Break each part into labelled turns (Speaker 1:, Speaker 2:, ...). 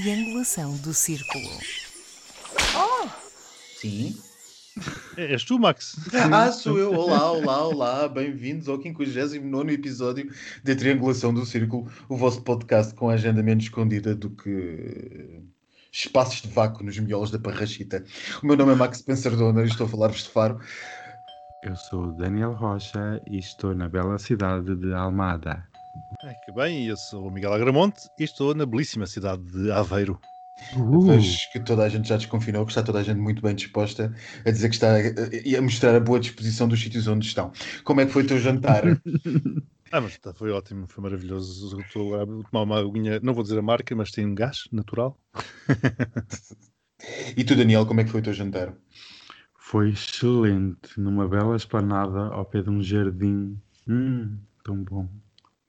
Speaker 1: triangulação do círculo.
Speaker 2: Oh!
Speaker 3: Sim.
Speaker 4: É, és tu, Max?
Speaker 3: Ah, sou eu. Olá, olá, olá. Bem-vindos ao 59 episódio da Triangulação do Círculo, o vosso podcast com a agenda menos escondida do que espaços de vácuo nos miolos da Parrachita. O meu nome é Max Pensardona e estou a falar-vos de Faro.
Speaker 5: Eu sou Daniel Rocha e estou na bela cidade de Almada.
Speaker 4: Ai, que bem, eu sou o Miguel Agramonte e estou na belíssima cidade de Aveiro.
Speaker 5: Uh,
Speaker 3: Vejo que toda a gente já desconfinou, que está toda a gente muito bem disposta a dizer que está e a mostrar a boa disposição dos sítios onde estão. Como é que foi o teu jantar?
Speaker 4: Ah, mas tá, foi ótimo, foi maravilhoso. Estou a tomar uma aguinha, não vou dizer a marca, mas tem um gás natural.
Speaker 3: e tu, Daniel, como é que foi o teu jantar?
Speaker 5: Foi excelente, numa bela esplanada ao pé de um jardim. Hum, tão bom.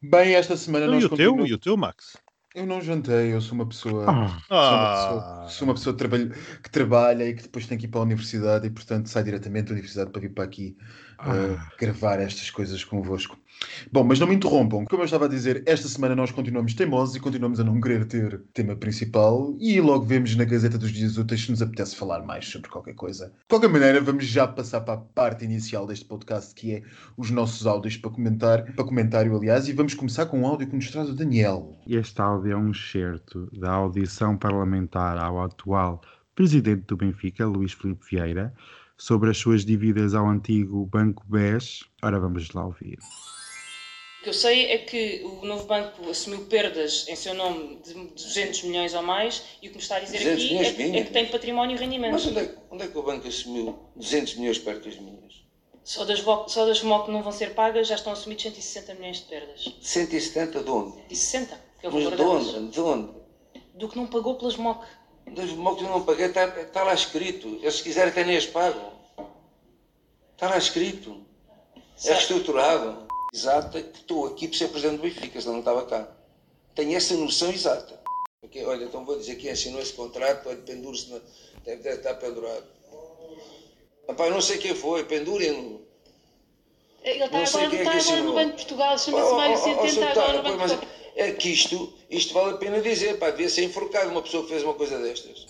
Speaker 3: Bem, esta semana
Speaker 4: Então,
Speaker 3: nós
Speaker 4: e o teu? E o teu, Max?
Speaker 3: Eu não jantei, eu sou uma pessoa.
Speaker 5: Ah,
Speaker 3: Sou uma pessoa, sou uma pessoa que, trabalha, que trabalha e que depois tem que ir para a universidade e, portanto, sai diretamente da universidade para vir para aqui
Speaker 5: ah,
Speaker 3: gravar estas coisas convosco. Bom, mas não me interrompam. Como eu estava a dizer, esta semana nós continuamos teimosos e continuamos a não querer ter tema principal e logo vemos na Gazeta dos Dias Úteis se nos apetece falar mais sobre qualquer coisa. De qualquer maneira, vamos já passar para a parte inicial deste podcast, que é os nossos áudios para comentar, para comentário, aliás, e vamos começar com um áudio que nos traz o Daniel.
Speaker 5: Este áudio é um excerto da audição parlamentar ao atual presidente do Benfica, Luís Filipe Vieira, sobre as suas dívidas ao antigo Banco BES. Ora, vamos lá ouvir.
Speaker 6: O que eu sei é que o novo banco assumiu perdas em seu nome de 200 milhões ou mais e o que me está a dizer
Speaker 7: 200
Speaker 6: aqui é que, é que tem património e rendimento.
Speaker 7: Mas onde é, que- onde é que o banco assumiu 200 milhões perto das minhas?
Speaker 6: Só das, só das FMOC que não vão ser pagas já estão assumidos 160 milhões de perdas.
Speaker 7: 170 de onde?
Speaker 6: E 60, que é o
Speaker 7: Mas de onde? De onde?
Speaker 6: Do que não pagou pelas MOC.
Speaker 7: Das motos eu não paguei, está, está lá escrito. Eles se quiserem até nem as pagam. Está lá escrito. É
Speaker 6: Certo.
Speaker 7: reestruturado. Exata que estou aqui por ser presidente do Benfica, senão não estava cá. Tenho essa noção exata. Ok, Olha, então vou dizer que assinou esse contrato, olha, pendure-se, na... deve, deve estar pendurado. Rapaz, não sei quem foi, pendurem-no.
Speaker 6: Ele está agora,
Speaker 7: é
Speaker 6: está
Speaker 7: que
Speaker 6: agora no. Banco de Portugal, chama-se Mário Centeno, está agora no Banco de Portugal.
Speaker 7: É que isto, isto vale a pena dizer, pá, devia ser enforcado uma pessoa que fez uma coisa destas.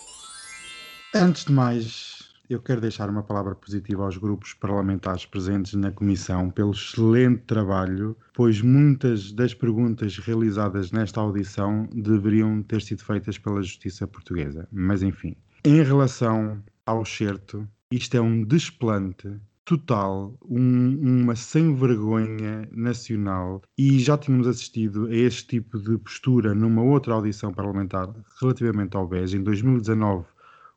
Speaker 5: Antes de mais, eu quero deixar uma palavra positiva aos grupos parlamentares presentes na Comissão pelo excelente trabalho, pois muitas das perguntas realizadas nesta audição deveriam ter sido feitas pela Justiça Portuguesa. Mas enfim, em relação ao certo, isto é um desplante total, um- uma sem-vergonha nacional. E já tínhamos assistido a este tipo de postura numa outra audição parlamentar relativamente ao BES em 2019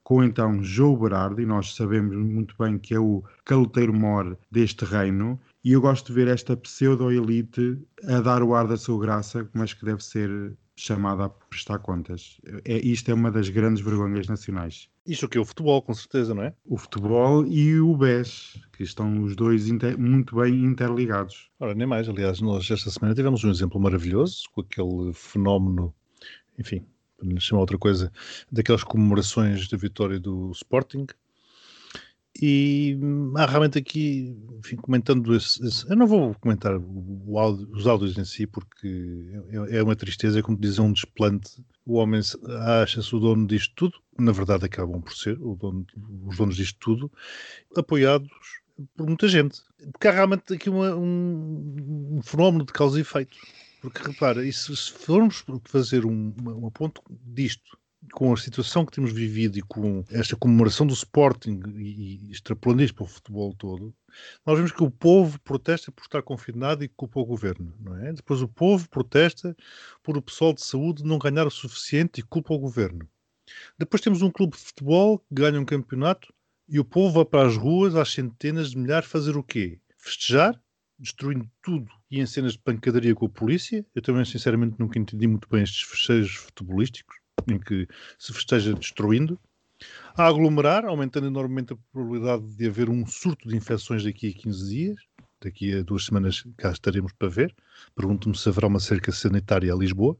Speaker 5: com então João Berardo, e nós sabemos muito bem que é o caloteiro-mor deste reino, e eu gosto de ver esta pseudo-elite a dar o ar da sua graça, mas que deve ser chamada a prestar contas. É, isto é uma das grandes vergonhas nacionais.
Speaker 4: isto aqui é o futebol, com certeza, não é?
Speaker 5: O futebol e o BES, que estão os dois inter- muito bem interligados.
Speaker 4: Ora, nem mais. Aliás, nós esta semana tivemos um exemplo maravilhoso com aquele fenómeno, enfim, para lhe chamar outra coisa, daquelas comemorações da vitória do Sporting. E há realmente aqui, enfim, comentando esse, esse- eu não vou comentar os áudios em si, porque é, é uma tristeza, como dizer, um desplante. O homem se- acha-se o dono disto tudo, na verdade acabam por ser dono- os donos disto tudo, apoiados por muita gente. Porque há realmente aqui uma- um, um fenómeno de causa e efeito. Porque repara, isso, se formos fazer um, uma, uma ponto disto, com a situação que temos vivido e com esta comemoração do Sporting e, e extrapolando isto para o futebol todo, nós vemos que o povo protesta por estar confinado e culpa o governo, não é? Depois o povo protesta por o pessoal de saúde não ganhar o suficiente e culpa o governo. Depois temos um clube de futebol que ganha um campeonato e o povo vai para as ruas, às centenas de milhares, fazer o quê? Festejar, destruindo tudo e em cenas de pancadaria com a polícia. Eu também, sinceramente, nunca entendi muito bem estes festejos futebolísticos, em que se festeja destruindo. A aglomerar, aumentando enormemente a probabilidade de haver um surto de infecções daqui a 15 dias. Daqui a duas semanas cá estaremos para ver. Pergunto-me se haverá uma cerca sanitária a Lisboa.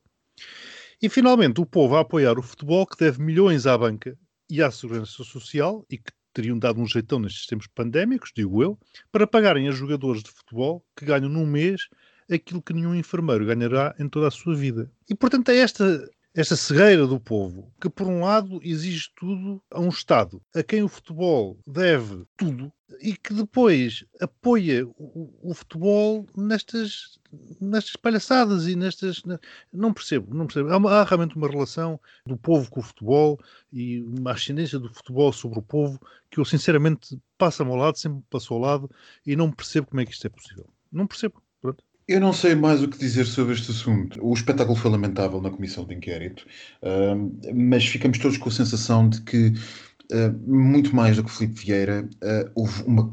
Speaker 4: E finalmente o povo a apoiar o futebol que deve milhões à banca e à segurança social e que teriam dado um jeitão nestes tempos pandémicos, digo eu, para pagarem a jogadores de futebol que ganham num mês aquilo que nenhum enfermeiro ganhará em toda a sua vida. E portanto é esta esta cegueira do povo, que por um lado exige tudo a um Estado, a quem o futebol deve tudo, e que depois apoia o, o futebol nestas, nestas palhaçadas e nestas. Não percebo, não percebo. Há, há, realmente uma relação do povo com o futebol e uma ascendência do futebol sobre o povo que eu sinceramente passa-me ao lado, sempre passou ao lado e não percebo como é que isto é possível. Não percebo.
Speaker 3: Eu não sei mais o que dizer sobre este assunto. O espetáculo foi lamentável na comissão de inquérito, uh, mas ficamos todos com a sensação de que Uh, muito mais do que Filipe Vieira, uh, houve uma,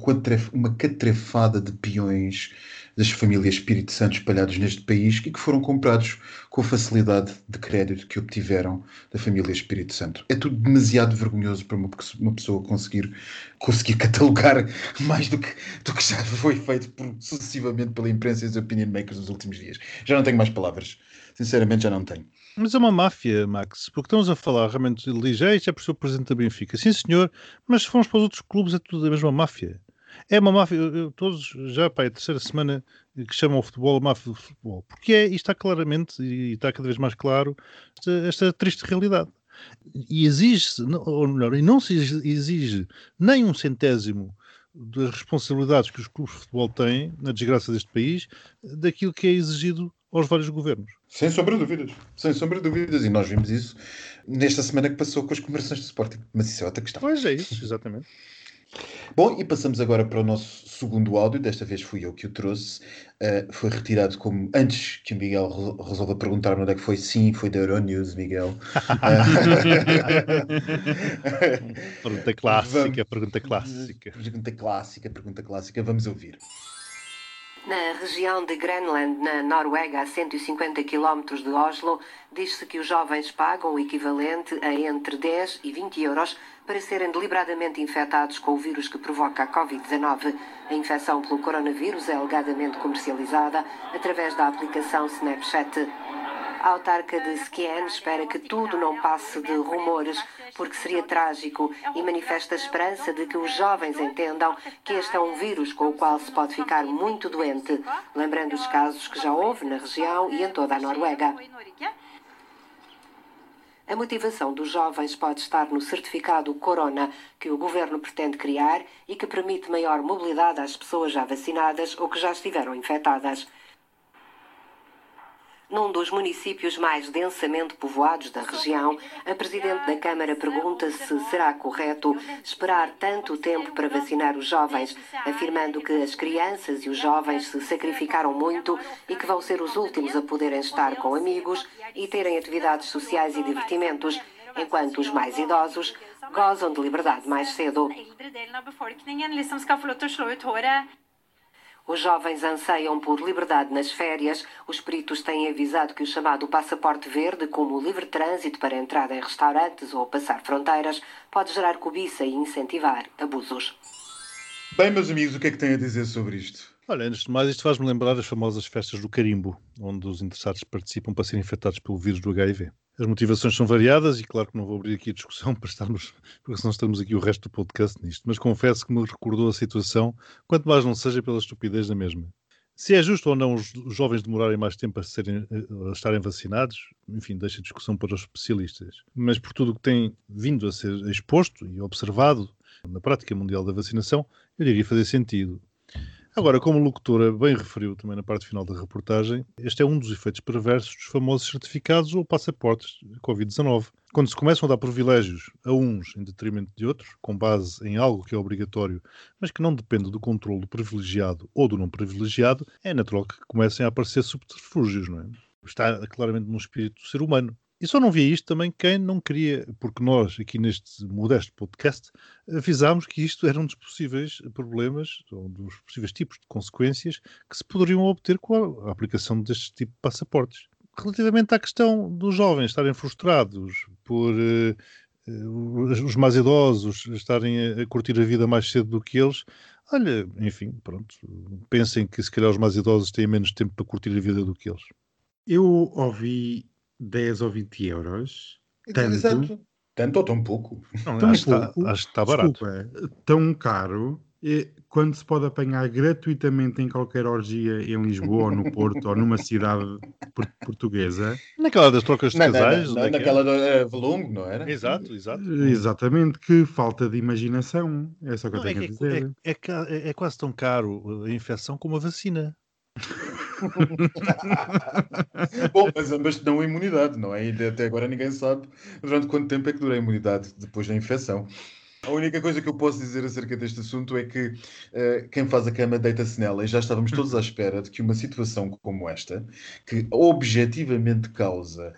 Speaker 3: uma catrefada de peões das famílias Espírito Santo espalhados neste país e que foram comprados com a facilidade de crédito que obtiveram da família Espírito Santo. É tudo demasiado vergonhoso para uma, uma pessoa conseguir, conseguir catalogar mais do que, do que já foi feito por, sucessivamente pela imprensa e os opinion makers nos últimos dias. Já não tenho mais palavras. Sinceramente, já não tenho.
Speaker 4: Mas é uma máfia, Max, porque estamos a falar realmente ligeiro, é por ser o presidente da Benfica. Sim, senhor, mas se formos para os outros clubes é tudo a mesma máfia. É uma máfia, eu, todos já, pá, é a terceira semana que chamam o futebol a máfia do futebol, porque é, e está claramente, e está cada vez mais claro, esta, esta triste realidade. E exige-se, ou melhor, e não se exige nem um centésimo das responsabilidades que os clubes de futebol têm na desgraça deste país, daquilo que é exigido aos vários governos.
Speaker 3: Sem sombra de dúvidas, sem sombra de dúvidas, e nós vimos isso nesta semana que passou com as conversões do Sporting, mas isso é outra questão.
Speaker 4: Pois é isso, exatamente.
Speaker 3: Bom, e passamos agora para o nosso segundo áudio. Desta vez fui eu que o trouxe. Uh, foi retirado como antes que o Miguel re resolva perguntar-me onde é que foi. Sim, foi da Euronews, Miguel.
Speaker 4: pergunta clássica, Vamos... pergunta clássica.
Speaker 3: Pergunta clássica, pergunta clássica. Vamos ouvir.
Speaker 8: Na região de Grenland, na Noruega, a 150 km de Oslo, diz-se que os jovens pagam o equivalente a entre 10 e 20 euros para serem deliberadamente infectados com o vírus que provoca a Covid-19. A infecção pelo coronavírus é alegadamente comercializada através da aplicação Snapchat. A autarca de Skien espera que tudo não passe de rumores, porque seria trágico e manifesta a esperança de que os jovens entendam que este é um vírus com o qual se pode ficar muito doente, lembrando os casos que já houve na região e em toda a Noruega. A motivação dos jovens pode estar no certificado Corona, que o governo pretende criar e que permite maior mobilidade às pessoas já vacinadas ou que já estiveram infectadas. Num dos municípios mais densamente povoados da região, a Presidente da Câmara pergunta se será correto esperar tanto tempo para vacinar os jovens, afirmando que as crianças e os jovens se sacrificaram muito e que vão ser os últimos a poderem estar com amigos e terem atividades sociais e divertimentos, enquanto os mais idosos gozam de liberdade mais cedo. Os jovens anseiam por liberdade nas férias. Os peritos têm avisado que o chamado passaporte verde, como o livre trânsito para entrada em restaurantes ou passar fronteiras, pode gerar cobiça e incentivar abusos.
Speaker 3: Bem, meus amigos, o que é que têm a dizer sobre isto?
Speaker 4: Olha, antes de mais, isto faz-me lembrar as famosas festas do carimbo, onde os interessados participam para serem infectados pelo vírus do HIV. As motivações são variadas e claro que não vou abrir aqui a discussão para estarmos, porque senão estamos aqui o resto do podcast nisto, mas confesso que me recordou a situação, quanto mais não seja pela estupidez da mesma. Se é justo ou não os, jovens demorarem mais tempo a, serem, a estarem vacinados, enfim, deixa a discussão para os especialistas. Mas por tudo o que tem vindo a ser exposto e observado na prática mundial da vacinação, eu diria fazer sentido. Agora, como o locutora bem referiu também na parte final da reportagem, este é um dos efeitos perversos dos famosos certificados ou passaportes de Covid-19. Quando se começam a dar privilégios a uns em detrimento de outros, com base em algo que é obrigatório, mas que não depende do controle do privilegiado ou do não privilegiado, é natural que comecem a aparecer subterfúgios, não é? Está claramente no espírito do ser humano. E só não via isto também quem não queria, porque nós, aqui neste modesto podcast, avisámos que isto era um dos possíveis problemas, um dos possíveis tipos de consequências que se poderiam obter com a aplicação deste tipo de passaportes. Relativamente à questão dos jovens estarem frustrados por uh, os mais idosos estarem a, a curtir a vida mais cedo do que eles, olha, enfim, pronto, pensem que se calhar os mais idosos têm menos tempo para curtir a vida do que eles.
Speaker 5: Eu ouvi 10 ou 20 euros. Tanto,
Speaker 3: Exato. Tanto ou tão pouco?
Speaker 5: Não, tão
Speaker 4: acho,
Speaker 5: pouco,
Speaker 4: está, acho que está barato.
Speaker 5: Desculpa, tão caro. quando se pode apanhar gratuitamente em qualquer orgia em Lisboa ou no Porto ou numa cidade por- portuguesa,
Speaker 4: Naquela das trocas de
Speaker 3: na-
Speaker 4: casais.
Speaker 3: na-
Speaker 4: onde é é?
Speaker 3: naquela do uh, Valongo, não era?
Speaker 4: Exato, exato.
Speaker 5: exatamente que falta de imaginação. É só o que
Speaker 4: Não,
Speaker 5: eu
Speaker 4: é,
Speaker 5: tenho a
Speaker 4: que
Speaker 5: dizer.
Speaker 4: é- é ca- é- é quase tão caro a infecção como a vacina.
Speaker 3: Bom, mas ambas dão imunidade, não é? E até agora ninguém sabe durante quanto tempo é que dura a imunidade depois da infecção. A única coisa que eu posso dizer acerca deste assunto é que eh, quem faz a cama deita-se nela e já estávamos todos à espera de que uma situação como esta, que objetivamente causa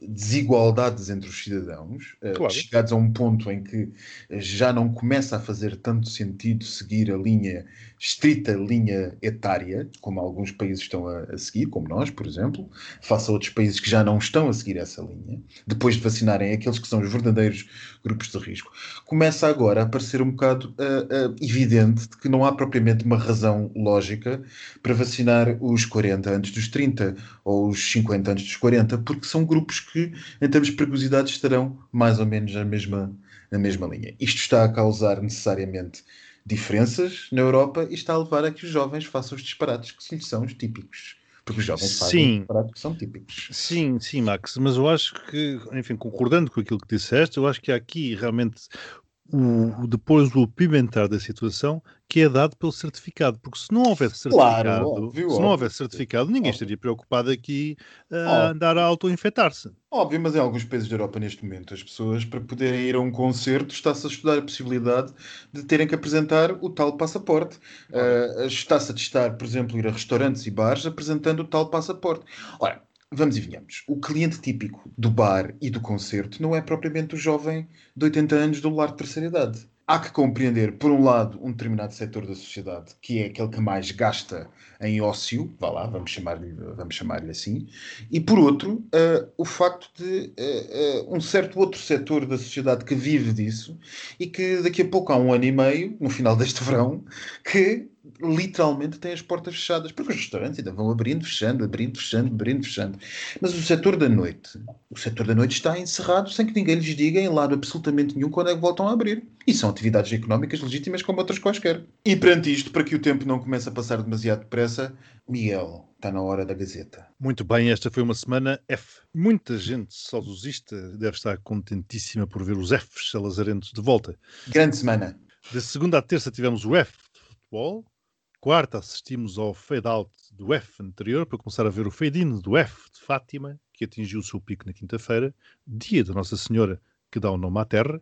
Speaker 3: desigualdades entre os cidadãos, eh,
Speaker 4: Claro.
Speaker 3: chegados a um ponto em que já não começa a fazer tanto sentido seguir a linha, estrita linha etária, como alguns países estão a, a seguir, como nós, por exemplo, face a outros países que já não estão a seguir essa linha, depois de vacinarem aqueles que são os verdadeiros grupos de risco, começa agora a parecer um bocado ah, ah, evidente de que não há propriamente uma razão lógica para vacinar os 40 antes dos 30 ou os 50 antes dos 40, porque são grupos que, em termos de perigosidade, estarão mais ou menos na mesma, na mesma linha. Isto está a causar necessariamente diferenças na Europa e está a levar a que os jovens façam os disparates que lhes são os típicos. Porque os jovens fazem
Speaker 4: Sim.
Speaker 3: que são típicos.
Speaker 4: Sim, sim, Max, mas eu acho que, enfim, concordando com aquilo que disseste, eu acho que aqui realmente o, depois o pimentar da situação que é dado pelo certificado, porque se não houvesse
Speaker 3: Claro,
Speaker 4: certificado,
Speaker 3: óbvio,
Speaker 4: se não houvesse certificado, ninguém
Speaker 3: Óbvio.
Speaker 4: estaria preocupado aqui a
Speaker 3: Óbvio.
Speaker 4: andar a auto-infectar-se.
Speaker 3: Óbvio, mas em alguns países da Europa, neste momento, as pessoas, para poderem ir a um concerto, está-se a estudar a possibilidade de terem que apresentar o tal passaporte. Ah, está-se a testar, por exemplo, ir a restaurantes e bares apresentando o tal passaporte. Ora, vamos e venhamos. O cliente típico do bar e do concerto não é propriamente o jovem de 80 anos do lar de terceira idade. Há que compreender, por um lado, um determinado setor da sociedade, que é aquele que mais gasta em ócio, vá lá, vamos chamar-lhe chamar assim, e por outro, eh, o facto de eh, eh, um certo outro setor da sociedade que vive disso e que daqui a pouco, há um ano e meio, no final deste verão, que literalmente tem as portas fechadas, porque os restaurantes ainda vão abrindo, fechando, abrindo, fechando, abrindo, fechando. Mas o setor da noite, o setor da noite está encerrado sem que ninguém lhes diga em lado absolutamente nenhum quando é que voltam a abrir. E são atividades económicas legítimas como outras quaisquer. E perante isto, para que o tempo não comece a passar demasiado depressa, Miguel, está na hora da Gazeta.
Speaker 4: Muito bem, esta foi uma semana F. Muita gente saudosista deve estar contentíssima por ver os Fs salazarentos de volta.
Speaker 3: Grande semana.
Speaker 4: De segunda a terça tivemos o F futebol. Quarta assistimos ao fade-out do F anterior para começar a ver o fade-in do F de Fátima, que atingiu o seu pico na quinta-feira, dia da Nossa Senhora que dá o nome à Terra.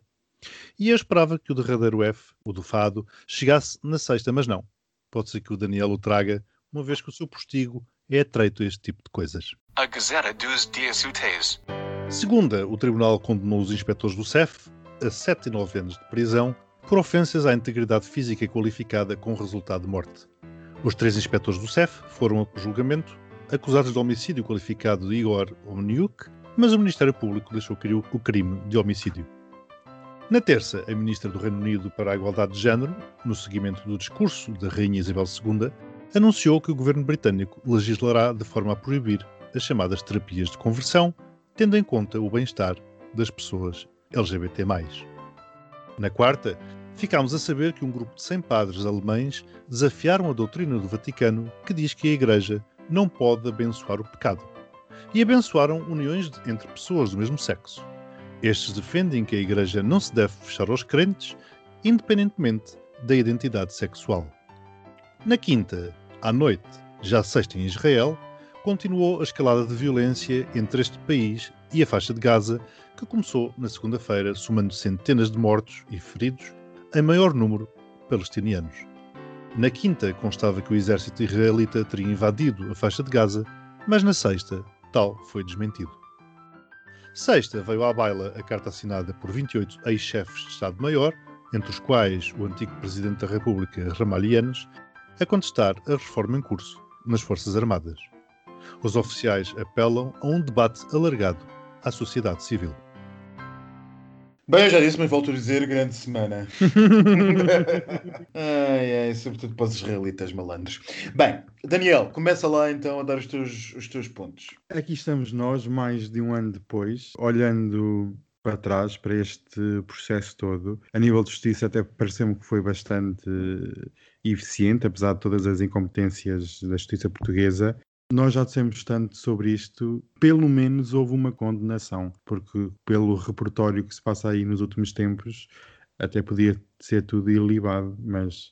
Speaker 4: E eu esperava que o derradeiro F, o do Fado, chegasse na sexta, mas não. Pode ser que o Daniel o traga, uma vez que o seu postigo é atreito a este tipo de coisas.
Speaker 2: A Gazeta dos Dias Úteis.
Speaker 4: Segunda, o Tribunal condenou os inspectores do CEF a 7 e 9 anos de prisão por ofensas à integridade física qualificada com resultado de morte. Os três inspectores do CEF foram a julgamento, acusados de homicídio qualificado de Igor Omniuk, mas o Ministério Público deixou cair o crime de homicídio. Na terça, a Ministra do Reino Unido para a Igualdade de Género, no seguimento do discurso da Rainha Isabel II, anunciou que o governo britânico legislará de forma a proibir as chamadas terapias de conversão, tendo em conta o bem-estar das pessoas LGBT+. Na quarta, ficámos a saber que um grupo de 100 padres alemães desafiaram a doutrina do Vaticano que diz que a Igreja não pode abençoar o pecado. E abençoaram uniões entre pessoas do mesmo sexo. Estes defendem que a Igreja não se deve fechar aos crentes, independentemente da identidade sexual. Na quinta, à noite, já sexta em Israel, continuou a escalada de violência entre este país e a faixa de Gaza, que começou na segunda-feira, somando centenas de mortos e feridos, em maior número palestinianos. Na quinta, constava que o exército israelita teria invadido a faixa de Gaza, mas na sexta, tal foi desmentido. Sexta, veio à baila a carta assinada por 28 ex-chefes de Estado-Maior, entre os quais o antigo Presidente da República, Ramalhianes, a contestar a reforma em curso nas Forças Armadas. Os oficiais apelam a um debate alargado à sociedade civil.
Speaker 3: Bem, eu já disse, mas volto a dizer, grande semana. ai, ai, sobretudo para os israelitas malandros. Bem, Daniel, começa lá então a dar os teus, os teus pontos.
Speaker 5: Aqui estamos nós, mais de um ano depois, olhando para trás para este processo todo. A nível de justiça, até pareceu-me que foi bastante eficiente, apesar de todas as incompetências da justiça portuguesa. Nós já dissemos tanto sobre isto, pelo menos houve uma condenação, porque pelo repertório que se passa aí nos últimos tempos, até podia ser tudo ilibado, mas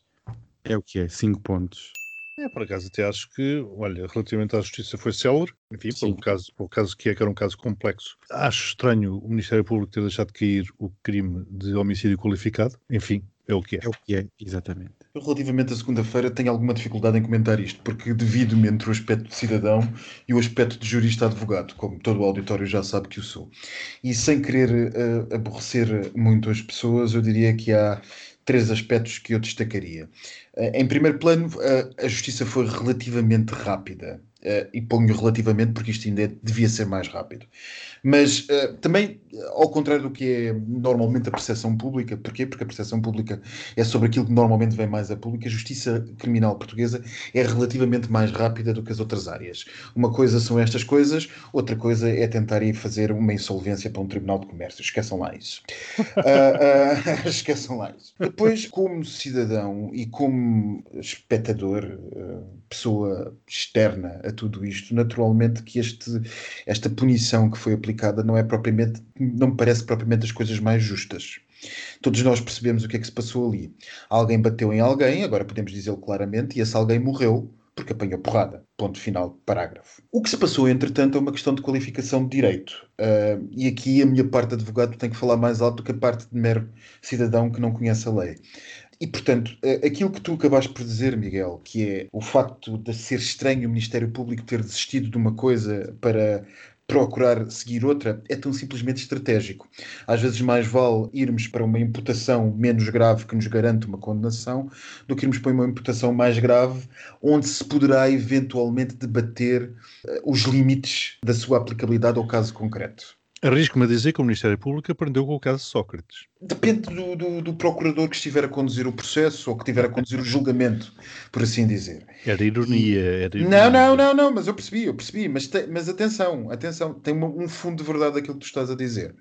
Speaker 5: é o que é, 5 pontos.
Speaker 4: É, por acaso até acho que, olha, relativamente à justiça foi célere, enfim, pelo caso, pelo caso que é que era um caso complexo. Acho estranho o Ministério Público ter deixado de cair o crime de homicídio qualificado, enfim, é o que é.
Speaker 5: É o que é, exatamente.
Speaker 3: Eu, relativamente à segunda-feira, tenho alguma dificuldade em comentar isto, porque divido-me entre o aspecto de cidadão e o aspecto de jurista-advogado, como todo o auditório já sabe que eu sou. E sem querer uh, aborrecer muito as pessoas, eu diria que há três aspectos que eu destacaria. Eh, em primeiro plano, eh, a justiça foi relativamente rápida. Uh, e ponho relativamente porque isto ainda devia ser mais rápido. Mas uh, também, ao contrário do que é normalmente a percepção pública, porquê? Porque a percepção pública é sobre aquilo que normalmente vem mais a público, a justiça criminal portuguesa é relativamente mais rápida do que as outras áreas. Uma coisa são estas coisas, outra coisa é tentar ir fazer uma insolvência para um tribunal de comércio. Esqueçam lá isso. uh, esqueçam lá isso. Depois, como cidadão e como espectador, pessoa externa a tudo isto, naturalmente que este, esta punição que foi aplicada não é propriamente, não me parece propriamente as coisas mais justas. Todos nós percebemos o que é que se passou ali. Alguém bateu em alguém, agora podemos dizê-lo claramente, e esse alguém morreu porque apanhou porrada. Ponto final, parágrafo. O que se passou, entretanto, é uma questão de qualificação de direito. Uh, e aqui a minha parte de advogado tem que falar mais alto do que a parte de mero cidadão que não conhece a lei. E, portanto, aquilo que tu acabaste por dizer, Miguel, que é o facto de ser estranho o Ministério Público ter desistido de uma coisa para procurar seguir outra é tão simplesmente estratégico. Às vezes mais vale irmos para uma imputação menos grave que nos garante uma condenação do que irmos para uma imputação mais grave onde se poderá eventualmente debater uh, os limites da sua aplicabilidade ao caso concreto.
Speaker 4: Arrisco-me a dizer que o Ministério Público aprendeu com o caso de Sócrates.
Speaker 3: Depende do, do, do, procurador que estiver a conduzir o processo ou que estiver a conduzir o julgamento, por assim dizer.
Speaker 4: Era ironia. Era
Speaker 3: ironia. Não, não, não, não, mas eu percebi, eu percebi. Mas, te, mas atenção, atenção, tem um fundo de verdade aquilo que tu estás a dizer.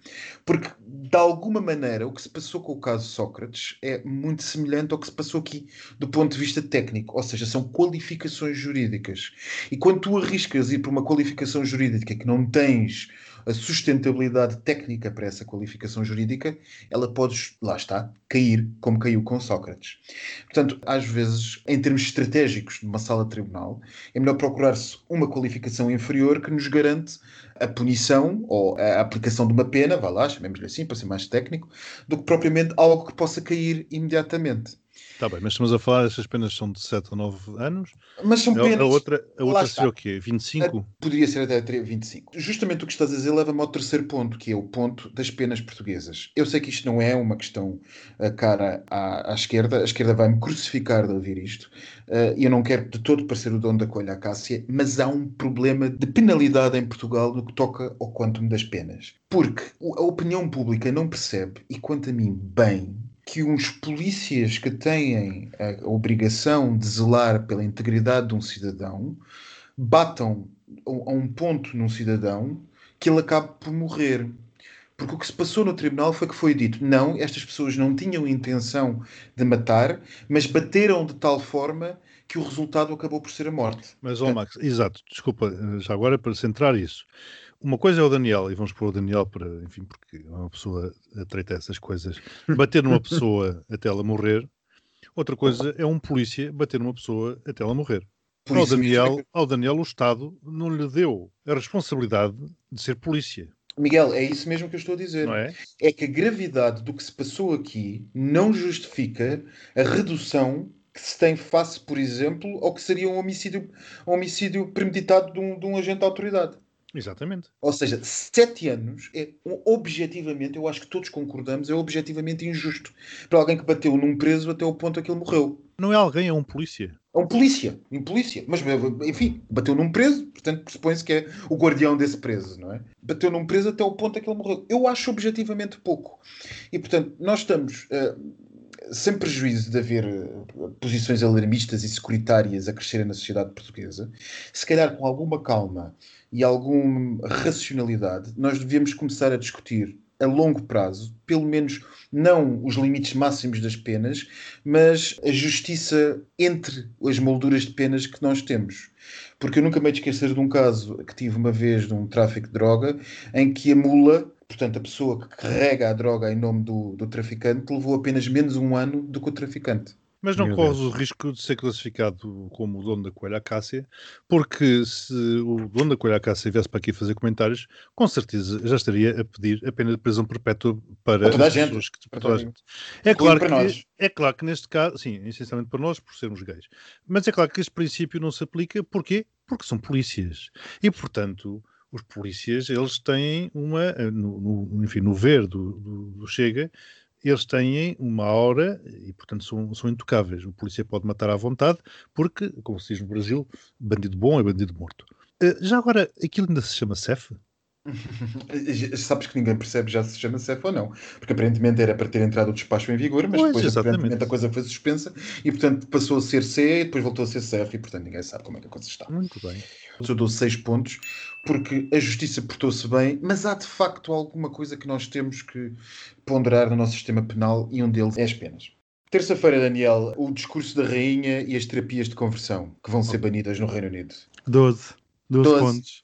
Speaker 3: Porque, de alguma maneira, o que se passou com o caso Sócrates é muito semelhante ao que se passou aqui do ponto de vista técnico. Ou seja, são qualificações jurídicas. E quando tu arriscas ir para uma qualificação jurídica que não tens a sustentabilidade técnica para essa qualificação jurídica, ela pode, lá está, cair, como caiu com Sócrates. Portanto, às vezes, em termos estratégicos de uma sala de tribunal, é melhor procurar-se uma qualificação inferior que nos garante a punição ou a aplicação de uma pena, vá lá, chamemos-lhe assim, para ser mais técnico, do que propriamente algo que possa cair imediatamente.
Speaker 4: Está bem, mas estamos a falar, estas penas são de 7 a 9 anos.
Speaker 3: Mas são penas.
Speaker 4: A, outra, a outra seria o quê? 25?
Speaker 3: Poderia ser até 25. Justamente o que estás a dizer leva-me ao terceiro ponto, que é o ponto das penas portuguesas. Eu sei que isto não é uma questão uh, cara à, à esquerda, a esquerda vai-me crucificar de ouvir isto, uh, e eu não quero de todo parecer o dono da colha à Cássia, mas há um problema de penalidade em Portugal no que toca ao quantum das penas. Porque a opinião pública não percebe, e quanto a mim, bem, que uns polícias que têm a obrigação de zelar pela integridade de um cidadão batam a um ponto num cidadão que ele acabe por morrer. Porque o que se passou no tribunal foi que foi dito: não, estas pessoas não tinham intenção de matar, mas bateram de tal forma que o resultado acabou por ser a morte.
Speaker 4: Mas, ó oh, Max, exato, desculpa, já agora para centrar isso. Uma coisa é o Daniel, e vamos pôr o Daniel para, enfim, porque é uma pessoa a trata essas coisas, bater numa pessoa até ela morrer. Outra coisa é um polícia bater numa pessoa até ela morrer. Ao Daniel, ao Daniel, o Estado não lhe deu a responsabilidade de ser polícia.
Speaker 3: Miguel, é isso mesmo que eu estou a dizer.
Speaker 4: É?
Speaker 3: é? que a gravidade do que se passou aqui não justifica a redução que se tem face, por exemplo, ao que seria um homicídio, um homicídio premeditado de um, de um agente da autoridade.
Speaker 4: Exatamente.
Speaker 3: Ou seja, sete anos é objetivamente, eu acho que todos concordamos, é objetivamente injusto para alguém que bateu num preso até o ponto que ele morreu.
Speaker 4: Não é alguém, é um polícia.
Speaker 3: É um polícia, um polícia. Mas, enfim, bateu num preso, portanto, pressupõe-se que é o guardião desse preso, não é? Bateu num preso até o ponto que ele morreu. Eu acho objetivamente pouco. E, portanto, nós estamos. Uh, sem prejuízo de haver uh, posições alarmistas e securitárias a crescerem na sociedade portuguesa, se calhar com alguma calma e alguma racionalidade, nós devíamos começar a discutir a longo prazo, pelo menos não os limites máximos das penas, mas a justiça entre as molduras de penas que nós temos. Porque eu nunca me esquecer de um caso que tive uma vez de um tráfico de droga, em que a mula, portanto a pessoa que carrega a droga em nome do, do traficante, levou apenas menos um ano do que o traficante.
Speaker 4: Mas não
Speaker 5: Meu
Speaker 4: corres
Speaker 5: Deus.
Speaker 4: o risco de ser classificado como o dono da coelha Acácia, porque se o dono da coelha Acácia viesse para aqui fazer comentários, com certeza já estaria a pedir a pena de prisão perpétua para,
Speaker 3: toda a
Speaker 4: as
Speaker 3: gente.
Speaker 4: pessoas que-
Speaker 3: Para
Speaker 4: para toda a gente. É claro, que,
Speaker 3: nós.
Speaker 4: é claro que neste caso, sim, essencialmente para nós, por sermos gays. Mas é claro que este princípio não se aplica, porquê? Porque são polícias. E, portanto, os polícias, eles têm uma, eh, no, no- enfim, no ver do, do- do Chega, eles têm uma aura e, portanto, são, são intocáveis. O polícia pode matar à vontade, porque, como se diz no Brasil, bandido bom é bandido morto. Eh, Já agora, aquilo ainda se chama CEF?
Speaker 3: Sabes que ninguém percebe já se chama CEF ou não, porque aparentemente era para ter entrado o despacho em vigor, mas
Speaker 4: Pois,
Speaker 3: depois
Speaker 4: exatamente.
Speaker 3: aparentemente a coisa foi suspensa e portanto passou a ser CE e depois voltou a ser CEF e portanto ninguém sabe como é que a coisa está.
Speaker 4: Muito bem.
Speaker 3: Eu dou seis pontos porque a justiça portou-se bem, mas há de facto alguma coisa que nós temos que ponderar no nosso sistema penal e um deles é as penas. Terça-feira, Daniel, o discurso da rainha e as terapias de conversão que vão ser banidas no Reino Unido.
Speaker 5: 12. 12,
Speaker 3: Doze.
Speaker 5: pontos.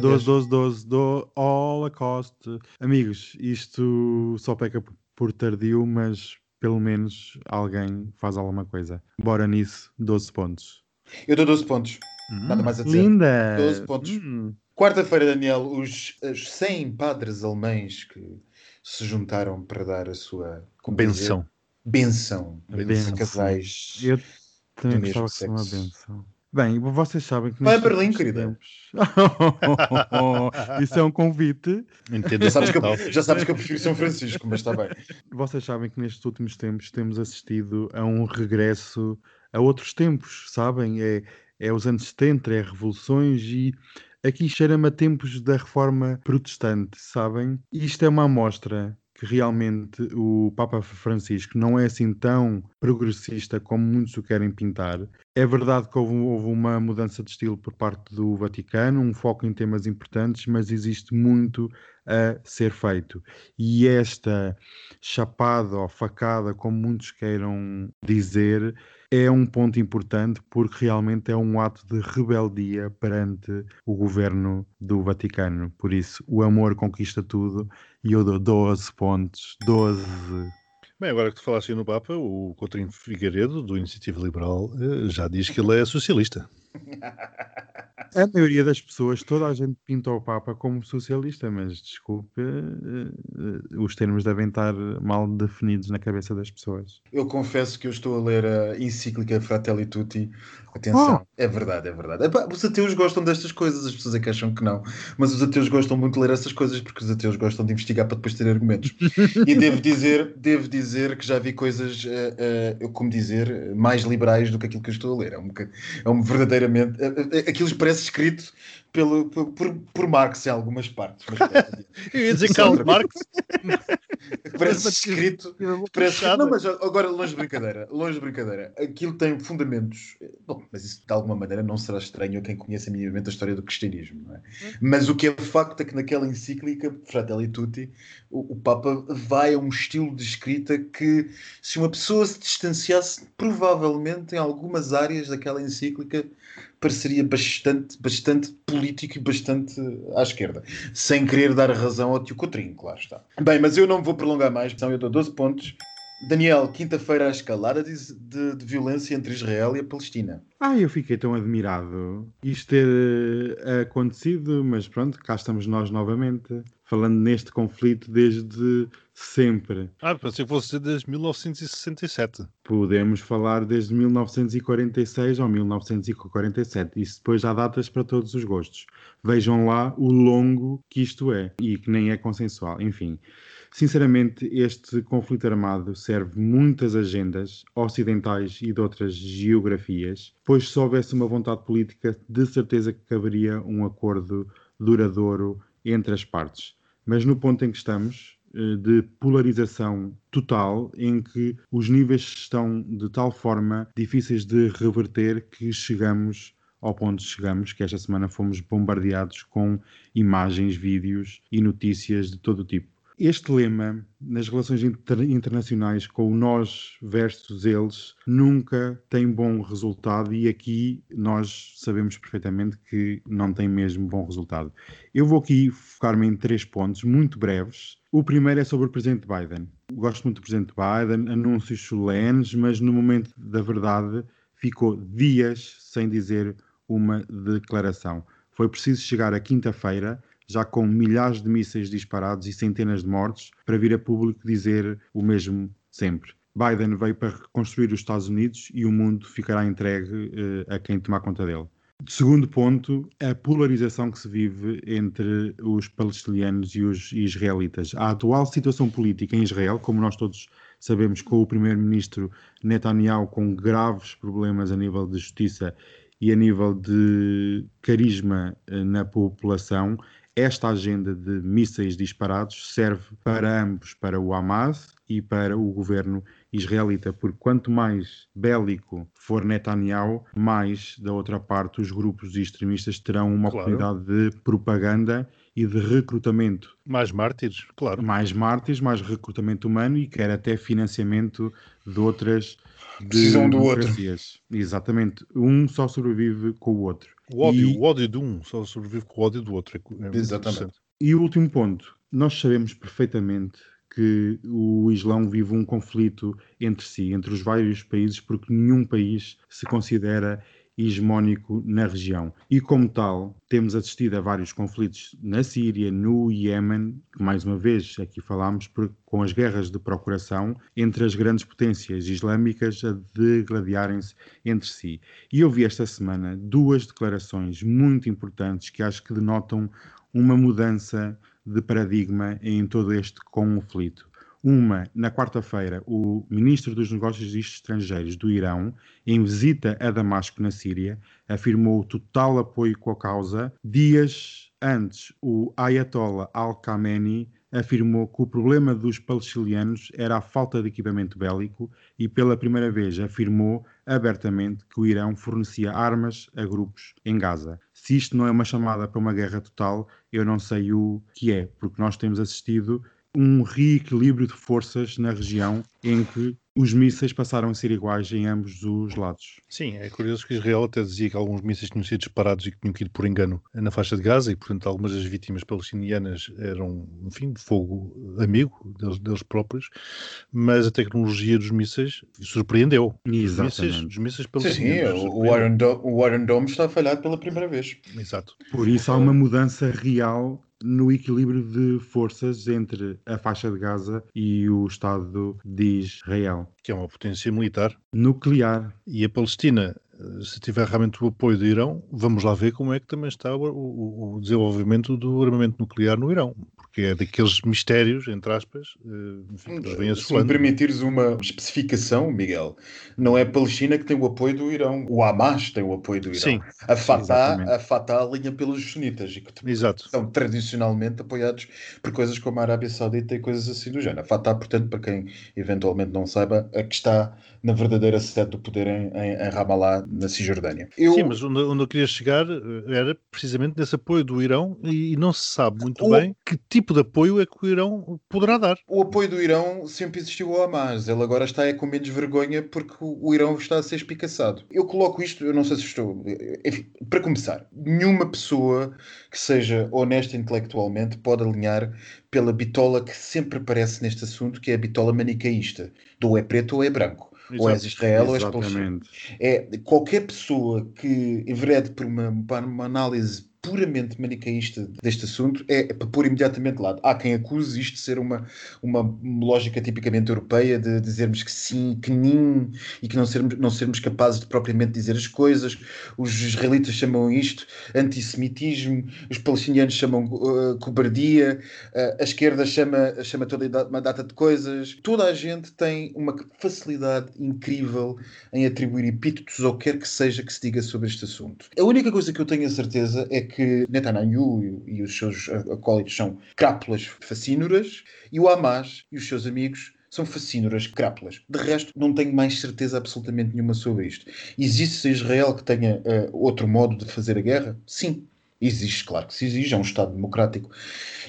Speaker 5: 12, 12, 12, do Holocaust. Amigos, isto só peca por tardio, mas pelo menos alguém faz alguma coisa. Bora nisso, 12 pontos.
Speaker 3: Eu dou 12 pontos. Nada mais a dizer.
Speaker 5: Linda!
Speaker 3: 12 pontos.
Speaker 5: Hum,
Speaker 3: Quarta-feira, Daniel, os, os 100 padres alemães que se juntaram para dar a sua
Speaker 4: Benção.
Speaker 3: benção a
Speaker 5: benção.
Speaker 3: casais.
Speaker 5: Eu também
Speaker 3: do mesmo
Speaker 5: gostava que fosse uma benção. Bem, vocês sabem que
Speaker 3: Vai a Berlim, querida.
Speaker 5: tempos- Isso é um convite.
Speaker 4: Entenda
Speaker 3: Já sabes, que eu, já sabes que eu prefiro São Francisco, mas está bem.
Speaker 5: Vocês sabem que nestes últimos tempos temos assistido a um regresso a outros tempos, sabem? É, é os anos 70, é revoluções e aqui cheira-me a tempos da reforma protestante, sabem? Isto é uma amostra que realmente o Papa Francisco não é assim tão progressista como muitos o querem pintar. É verdade que houve, houve uma mudança de estilo por parte do Vaticano, um foco em temas importantes, mas existe muito a ser feito. E esta chapada ou facada, como muitos queiram dizer, é um ponto importante porque realmente é um ato de rebeldia perante o governo do Vaticano. Por isso, o amor conquista tudo e eu dou 12 pontos. 12.
Speaker 4: Bem, agora que tu falaste no Papa, o Coutinho Figueiredo, do Iniciativa Liberal, eh, já diz que ele é socialista.
Speaker 5: A maioria das pessoas, toda a gente pinta o Papa como socialista, mas desculpe, eh, eh, os termos devem estar mal definidos na cabeça das pessoas.
Speaker 3: Eu confesso que eu estou a ler a encíclica Fratelli Tutti. Atenção, é verdade, é verdade. Epá, os ateus gostam destas coisas, as pessoas é que acham que não. Mas os ateus gostam muito de ler essas coisas porque os ateus gostam de investigar para depois ter argumentos. E devo dizer, devo dizer que já vi coisas, eh, eu como dizer, mais liberais do que aquilo que eu estou a ler. É um, é um verdadeiramente. Eh, eh, Aquilo parece escrito pelo, por, por, Marx em algumas partes.
Speaker 4: Eu ia dizer Karl Marx.
Speaker 3: parece escrito Parece não, mas agora, longe de brincadeira, longe de brincadeira, aquilo tem fundamentos. Bom, mas isso de alguma maneira não será estranho a quem conhece minimamente a história do cristianismo, é? Mas o que é facto é que naquela encíclica, Fratelli Tutti, o, o Papa vai a um estilo de escrita que, se uma pessoa se distanciasse, provavelmente em algumas áreas daquela encíclica pareceria bastante, bastante político e bastante à esquerda, sem querer dar razão ao tio Cotrim, claro está. Bem, mas eu não vou prolongar mais, então eu dou 12 pontos. Daniel, quinta-feira a escalada de, de- de violência entre Israel e a Palestina.
Speaker 5: Ah, eu fiquei tão admirado isto ter eh, acontecido, mas pronto, cá estamos nós novamente, falando neste conflito desde sempre.
Speaker 4: Ah, pensei que fosse desde 1967.
Speaker 5: Podemos falar desde 1946 ou 1947. Isso depois há datas para todos os gostos. Vejam lá o longo que isto é e que nem é consensual. Enfim, sinceramente, este conflito armado serve muitas agendas ocidentais e de outras geografias, pois se houvesse uma vontade política, de certeza que caberia um acordo duradouro entre as partes. Mas no ponto em que estamos, eh, de polarização total, em que os níveis estão de tal forma difíceis de reverter que chegamos ao ponto que chegamos, que esta semana fomos bombardeados com imagens, vídeos e notícias de todo o tipo. Este lema nas relações inter internacionais com o nós versus eles nunca tem bom resultado e aqui nós sabemos perfeitamente que não tem mesmo bom resultado. Eu vou aqui focar-me em três pontos muito breves. O primeiro é sobre o presidente Biden. Gosto muito do presidente Biden, anúncios solenes, mas no momento da verdade ficou dias sem dizer uma declaração. Foi preciso chegar à quinta-feira já com milhares de mísseis disparados e centenas de mortos, para vir a público dizer o mesmo sempre. Biden veio para reconstruir os Estados Unidos e o mundo ficará entregue uh, a quem tomar conta dele. Segundo ponto, a polarização que se vive entre os palestinianos e os israelitas. A atual situação política em Israel, como nós todos sabemos, com o primeiro-ministro Netanyahu com graves problemas a nível de justiça e a nível de carisma uh, na população, esta agenda de mísseis disparados serve para ambos, para o Hamas e para o governo israelita, porque quanto mais bélico for Netanyahu, mais da outra parte os grupos extremistas terão uma claro. oportunidade de propaganda e de recrutamento.
Speaker 4: Mais mártires, claro.
Speaker 5: Mais mártires, mais recrutamento humano e quer até financiamento de outras
Speaker 3: Precisam do outro.
Speaker 5: Exatamente. Um só sobrevive com o outro.
Speaker 4: O ódio, e... o ódio de um só sobrevive com o ódio do outro.
Speaker 3: É Exatamente.
Speaker 5: E o último ponto. Nós sabemos perfeitamente que o Islão vive um conflito entre si, entre os vários países, porque nenhum país se considera hegemónico na região. E como tal, temos assistido a vários conflitos na Síria, no Iémen, que mais uma vez aqui falámos, com as guerras de procuração entre as grandes potências islâmicas a degladiarem-se entre si. E eu vi esta semana duas declarações muito importantes que acho que denotam uma mudança de paradigma em todo este conflito. Uma, na quarta-feira, o ministro dos Negócios Estrangeiros do Irão, em visita a Damasco, na Síria, afirmou total apoio com a causa. Dias antes, o Ayatollah Al-Khamenei afirmou que o problema dos palestinianos era a falta de equipamento bélico e, pela primeira vez, afirmou abertamente que o Irão fornecia armas a grupos em Gaza. Se isto não é uma chamada para uma guerra total, eu não sei o que é, porque nós temos assistido um reequilíbrio de forças na região em que os mísseis passaram a ser iguais em ambos os lados.
Speaker 4: Sim, é curioso que Israel até dizia que alguns mísseis tinham sido disparados e que tinham ido por engano na faixa de Gaza e, portanto, algumas das vítimas palestinianas eram, enfim, de fogo amigo deles, deles próprios, mas a tecnologia dos mísseis surpreendeu.
Speaker 5: Exatamente. Os
Speaker 4: mísseis, os mísseis
Speaker 3: palestinianos. Sim, o Iron, Dome, o Iron Dome está a falhar pela primeira vez.
Speaker 4: Exato.
Speaker 5: Por isso há uma mudança real no equilíbrio de forças entre a faixa de Gaza e o Estado de Israel.
Speaker 4: Que é uma potência militar.
Speaker 5: Nuclear.
Speaker 4: E a Palestina, se tiver realmente o apoio do Irão, vamos lá ver como é que também está o, o, o desenvolvimento do armamento nuclear no Irão que é daqueles mistérios, entre aspas, eh, enfim, que vêm
Speaker 3: Se me permitires uma especificação, Miguel, não é a Palestina que tem o apoio do Irão, o Hamas tem o apoio do Irão. Sim, a Fatah, a Fatah alinha pelos sunitas e que
Speaker 4: Exato.
Speaker 3: são tradicionalmente apoiados por coisas como a Arábia Saudita e coisas assim do género. A Fatah, portanto, para quem eventualmente não saiba, a que está na verdadeira sede do poder em, em, em Ramallah, na Cisjordânia.
Speaker 4: Eu... Sim, mas onde, onde eu queria chegar eh, era precisamente nesse apoio do Irão e, e não se sabe muito o... bem que tipo de apoio é que o Irão poderá dar.
Speaker 3: O apoio do Irão sempre existiu ao Hamas. Ele agora está é com menos vergonha porque o Irão está a ser espicaçado. Eu coloco isto, eu não sei se estou. Enfim, para começar, nenhuma pessoa que seja honesta intelectualmente pode alinhar pela bitola que sempre aparece neste assunto, que é a bitola manicaísta. Do é preto ou é branco. Exato. ou és Israel ou és Palestina. É, qualquer pessoa que enverede por uma, uma análise puramente manicaísta deste assunto é para pôr imediatamente de lado. Há quem acuse isto de ser uma, uma lógica tipicamente europeia de dizermos que sim, que nem e que não sermos, não sermos capazes de propriamente dizer as coisas. Os israelitas chamam isto antissemitismo, os palestinianos chamam uh, cobardia, uh, a esquerda chama, chama toda uma data de coisas. Toda a gente tem uma facilidade incrível em atribuir epítetos ou quer que seja que se diga sobre este assunto. A única coisa que eu tenho a certeza é que que Netanyahu e os seus acólitos são crápulas facínoras e o Hamas e os seus amigos são facínoras crápulas. De resto, não tenho mais certeza absolutamente nenhuma sobre isto. Existe Israel que tenha uh, outro modo de fazer a guerra? Sim. Existe, claro que se exige, é um Estado democrático.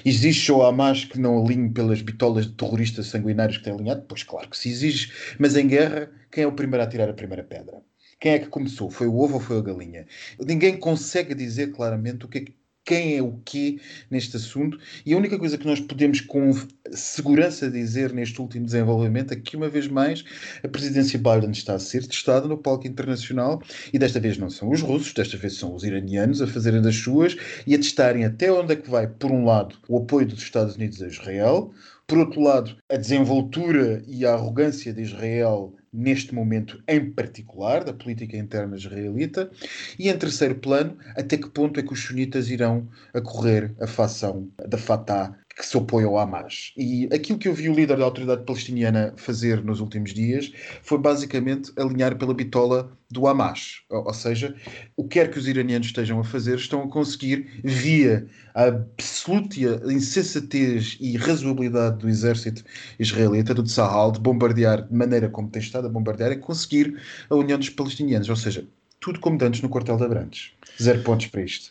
Speaker 3: Existe o Hamas que não alinhe pelas bitolas de terroristas sanguinários que tem alinhado? Pois claro que se exige. Mas em guerra, quem é o primeiro a tirar a primeira pedra? Quem é que começou? Foi o ovo ou foi a galinha? Ninguém consegue dizer claramente o que é que quem é o quê neste assunto, e a única coisa que nós podemos com segurança dizer neste último desenvolvimento é que, uma vez mais, a presidência Biden está a ser testada no palco internacional, e desta vez não são os russos, desta vez são os iranianos a fazerem das suas e a testarem até onde é que vai, por um lado, o apoio dos Estados Unidos a Israel, por outro lado, a desenvoltura e a arrogância de Israel neste momento em particular, da política interna israelita, e em terceiro plano, até que ponto é que os sunitas irão acorrer a facção da Fatah que se opõe ao Hamas. E aquilo que eu vi o líder da autoridade palestiniana fazer nos últimos dias foi basicamente alinhar pela bitola do Hamas. Ou, seja, o que quer que os iranianos estejam a fazer, estão a conseguir, via a absoluta insensatez e razoabilidade do exército israelita, do Tzahal, de bombardear de maneira como tem estado a bombardear, é conseguir a união dos palestinianos. Ou seja, tudo como dantes no quartel de Abrantes. Zero pontos para isto.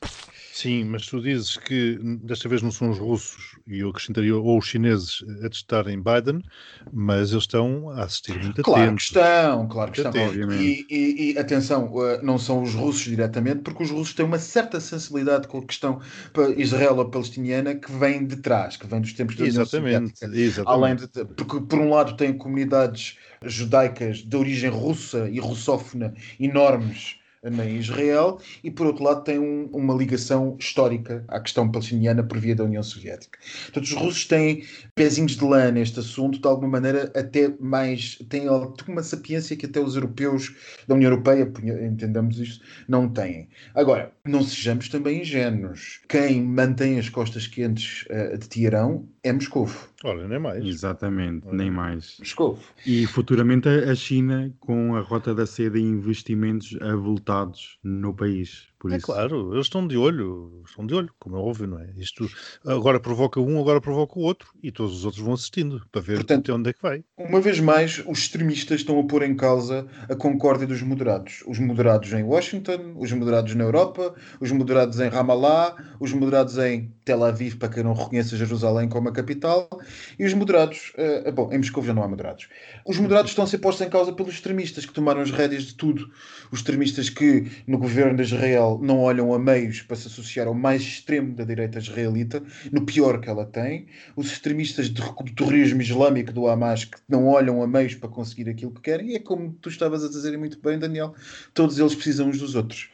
Speaker 4: Sim, mas tu dizes que desta vez não são os russos, e eu acrescentaria, ou os chineses a testarem Biden, mas eles estão a assistir muito
Speaker 3: claro
Speaker 4: atentos.
Speaker 3: Que estão, claro que estão, e, e, e, atenção, eh, não são os russos diretamente, porque os russos têm uma certa sensibilidade com a questão israelo-palestiniana que vem de trás, que vem dos tempos da União
Speaker 4: exatamente, exatamente.
Speaker 3: Além de, porque, por um lado, têm comunidades judaicas de origem russa e russófona enormes em Israel e, por outro lado, tem um, uma ligação histórica à questão palestiniana por via da União Soviética. Portanto, os russos têm pezinhos de lã neste assunto, de alguma maneira, até mais. têm uma sapiência que até os europeus da União Europeia, entendamos isto, não têm. Agora, não sejamos também ingênuos. Quem mantém as costas quentes uh, de Teherão é Moscou.
Speaker 4: Olha, nem mais.
Speaker 5: Exatamente, Olha. nem mais.
Speaker 3: Moscou.
Speaker 5: E futuramente a China com a rota da seda e investimentos avultados no país. Por
Speaker 4: é
Speaker 5: isso.
Speaker 4: claro, eles estão de olho, estão de olho, como é óbvio, não é? Isto agora provoca um, agora provoca o outro, e todos os outros vão assistindo para ver Portanto, até onde é que vai.
Speaker 3: Uma vez mais, os extremistas estão a pôr em causa a concórdia dos moderados. Os moderados em Washington, os moderados na Europa, os moderados em Ramallah, os moderados em Tel Aviv, para quem não reconhece Jerusalém como a capital, e os moderados, uh, bom, em Moscou já não há moderados. Os moderados estão a ser postos em causa pelos extremistas que tomaram as rédeas de tudo. Os extremistas que no governo de Israel Israel não olham a meios para se associar ao mais extremo da direita israelita, no pior que ela tem, os extremistas do terrorismo islâmico do Hamas que não olham a meios para conseguir aquilo que querem, e é como tu estavas a dizer muito bem, Daniel, todos eles precisam uns dos outros.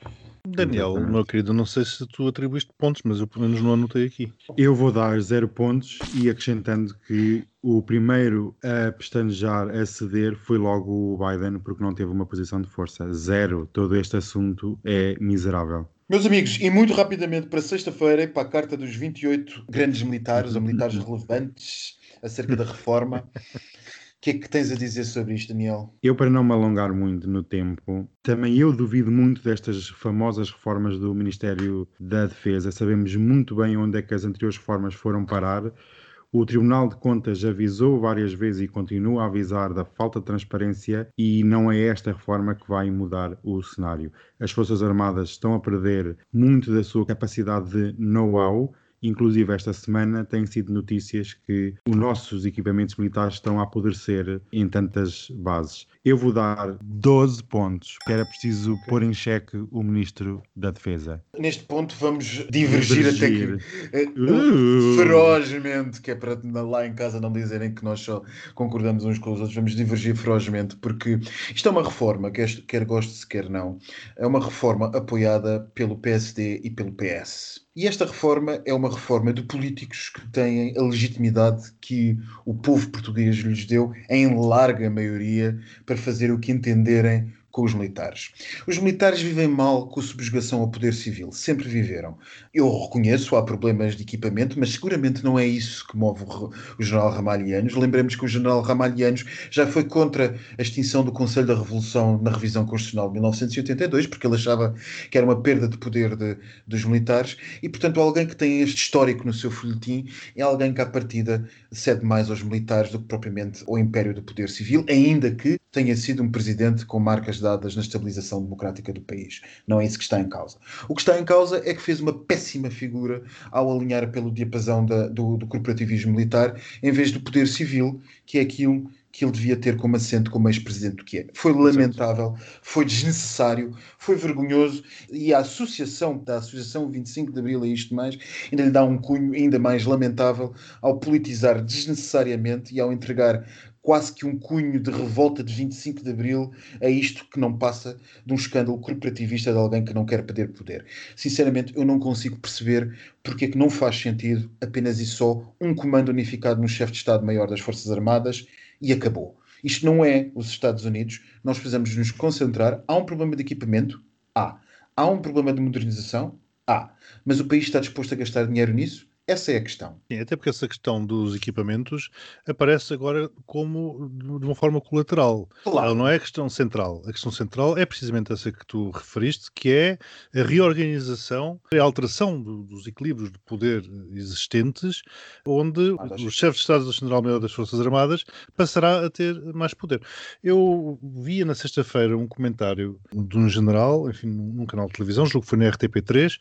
Speaker 4: Daniel, meu querido, não sei se tu atribuíste pontos, mas eu pelo menos não anotei aqui.
Speaker 5: Eu vou dar zero pontos e acrescentando que o primeiro a pestanejar, a ceder, foi logo o Biden, porque não teve uma posição de força. Zero. Todo este assunto é miserável.
Speaker 3: Meus amigos, e muito rapidamente para sexta-feira, para a carta dos 28 grandes militares, ou militares relevantes acerca da reforma. Que é que tens a dizer sobre isto, Daniel?
Speaker 5: Eu, para não me alongar muito no tempo, também eu duvido muito destas famosas reformas do Ministério da Defesa. Sabemos muito bem onde é que as anteriores reformas foram parar. O Tribunal de Contas avisou várias vezes e continua a avisar da falta de transparência e não é esta reforma que vai mudar o cenário. As Forças Armadas estão a perder muito da sua capacidade de know-how Inclusive, esta semana têm sido notícias que os nossos equipamentos militares estão a apodrecer em tantas bases. Eu vou dar 12 pontos, que era preciso okay. pôr em xeque o Ministro da Defesa.
Speaker 3: Neste ponto vamos divergir, divergir. até que uh. ferozmente, que é para lá em casa não dizerem que nós só concordamos uns com os outros, vamos divergir ferozmente, porque isto é uma reforma, quer, quer goste-se, quer não, é uma reforma apoiada pelo PSD e pelo PS. E esta reforma é uma reforma de políticos que têm a legitimidade que o povo português lhes deu, em larga maioria, para fazer o que entenderem com os militares. Os militares vivem mal com a subjugação ao poder civil, sempre viveram. Eu reconheço, há problemas de equipamento, mas seguramente não é isso que move o general Ramalhianos. Lembremos que o general Ramalhianos já foi contra a extinção do Conselho da Revolução na revisão constitucional de 1982, porque ele achava que era uma perda de poder de, dos militares, e portanto alguém que tem este histórico no seu folhetim é alguém que à partida cede mais aos militares do que propriamente ao império do poder civil, ainda que tenha sido um presidente com marcas dadas na estabilização democrática do país. Não é isso que está em causa. O que está em causa é que fez uma péssima figura ao alinhar pelo diapasão da, do, do corporativismo militar em vez do poder civil, que é aquilo que ele devia ter como assento como ex-presidente do que é. Foi lamentável, foi desnecessário, foi vergonhoso e a associação da Associação 25 de Abril a isto mais ainda lhe dá um cunho ainda mais lamentável ao politizar desnecessariamente e ao entregar quase que um cunho de revolta de 25 de Abril a isto que não passa de um escândalo corporativista de alguém que não quer perder poder. Sinceramente, eu não consigo perceber porque é que não faz sentido apenas e só um comando unificado no chefe de Estado-Maior das Forças Armadas e acabou. Isto não é os Estados Unidos. Nós precisamos nos concentrar. Há um problema de equipamento? Há. Há um problema de modernização? Há. Mas o país está disposto a gastar dinheiro nisso? Essa é a questão.
Speaker 4: Sim, até porque essa questão dos equipamentos aparece agora como de uma forma colateral.
Speaker 3: Claro.
Speaker 4: Ela não é a questão central. A questão central é precisamente essa que tu referiste, que é a reorganização, a alteração do- dos equilíbrios de poder existentes, onde
Speaker 3: Ah,
Speaker 4: o chefe de Estado-General-Maior das Forças Armadas passará a ter mais poder. Eu via na sexta-feira um comentário de um general, enfim, num canal de televisão, julgo que foi na RTP3,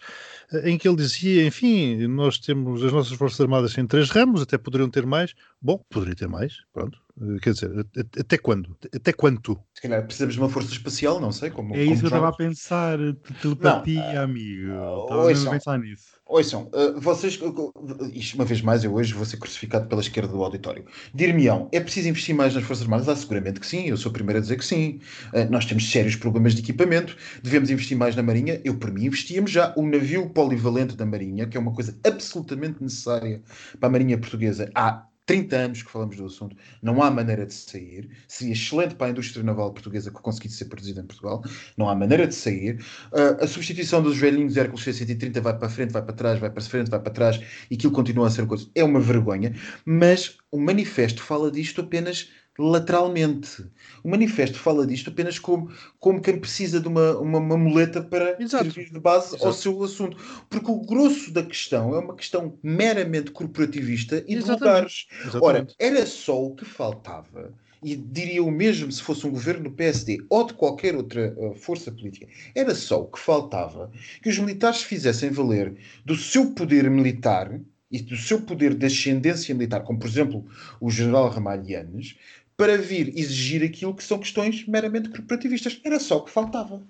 Speaker 4: eh, em que ele dizia, enfim, nós temos as nossas Forças Armadas em três ramos, até poderiam ter mais. Bom, poderia ter mais, pronto. Eh, Quer dizer, até quando? Até quanto?
Speaker 3: Se calhar precisamos de uma força espacial, não sei como.
Speaker 5: É
Speaker 3: como
Speaker 5: isso que eu estava a pensar. te- Telepatia, amigo. Estava mesmo
Speaker 3: ouçam.
Speaker 5: a pensar nisso.
Speaker 3: Ouçam, uh, vocês, uh, isto uma vez mais, eu hoje vou ser crucificado pela esquerda do auditório. Dir-me-ão, é preciso investir mais nas Forças Armadas? Ah, seguramente que sim, eu sou o primeiro a dizer que sim. Uh, nós temos sérios problemas de equipamento, devemos investir mais na Marinha. Eu, por mim, investíamos já. O navio polivalente da Marinha, que é uma coisa absolutamente necessária para a Marinha Portuguesa, há 30 anos que falamos do assunto, não há maneira de sair. Seria excelente para a indústria naval portuguesa que conseguisse ser produzida em Portugal. Não há maneira de sair. Uh, a substituição dos velhinhos Hércules C-130 vai para frente, vai para trás, vai para frente, vai para trás e aquilo continua a ser coisa. É uma vergonha, mas o manifesto fala disto apenas lateralmente. O manifesto fala disto apenas como, como quem precisa de uma, uma, uma muleta para
Speaker 4: Exato.
Speaker 3: servir de base ao
Speaker 4: Exato.
Speaker 3: seu assunto. Porque o grosso da questão é uma questão meramente corporativista e de
Speaker 4: Exatamente.
Speaker 3: lugares. Ora,
Speaker 4: Exatamente.
Speaker 3: era só o que faltava. E diria o mesmo se fosse um governo do PSD ou de qualquer outra uh, força política. Era só o que faltava que os militares fizessem valer do seu poder militar e do seu poder de ascendência militar, como por exemplo o general Ramalhianes, para vir exigir aquilo que são questões meramente corporativistas. Era só o que faltava.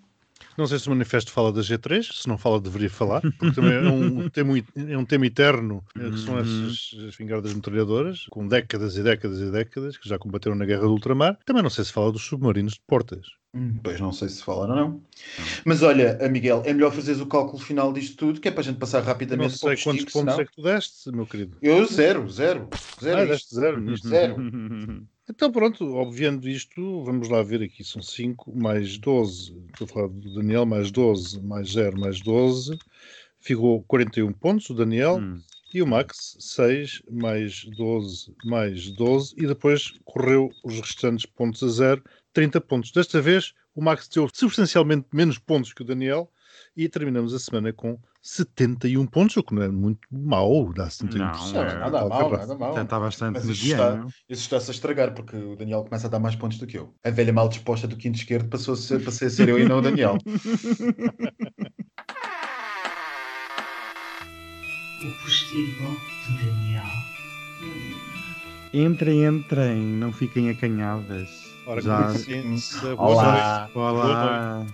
Speaker 4: Não sei se o manifesto fala da G3, se não fala, deveria falar, porque também é um tema, é um tema eterno, eh, que são
Speaker 5: Uhum.
Speaker 4: essas espingardas metralhadoras, com décadas e décadas e décadas, que já combateram na guerra do ultramar. Também não sei se fala dos submarinos de portas.
Speaker 3: Hum, Pois não sei se falaram ou não. Mas olha, Miguel, é melhor fazeres o cálculo final disto tudo, que é para a gente passar
Speaker 4: não
Speaker 3: rapidamente para o
Speaker 4: sei quantos pontos
Speaker 3: senão-
Speaker 4: é que tu deste, meu querido.
Speaker 3: Eu zero, zero. Zero.
Speaker 4: Ah,
Speaker 3: isto.
Speaker 4: deste zero.
Speaker 3: Zero.
Speaker 4: Então pronto, obviando isto, vamos lá ver aqui, são 5 mais 12, estou a falar do Daniel, mais 12, mais 0, mais 12, ficou 41 pontos o Daniel,
Speaker 5: Hum.
Speaker 4: e o Max 6 mais 12 mais 12, e depois correu os restantes pontos a zero, 30 pontos. Desta vez o Max deu substancialmente menos pontos que o Daniel, e terminamos a semana com 71 pontos, o que não é muito mau, dá 71
Speaker 5: Não,
Speaker 4: pontos.
Speaker 3: Não,
Speaker 5: é,
Speaker 3: nada mal, nada mal.
Speaker 5: Está bastante
Speaker 3: Mas isso está,
Speaker 5: mediano.
Speaker 3: isso está-se a estragar, porque o Daniel começa a dar mais pontos do que eu. A velha mal disposta do quinto esquerdo passou a ser, passei a ser eu e não o Daniel.
Speaker 1: O postigo de Daniel.
Speaker 5: Entrem, entrem, não fiquem acanhadas.
Speaker 4: Ora,
Speaker 5: Já-
Speaker 3: Olá.
Speaker 5: Olá.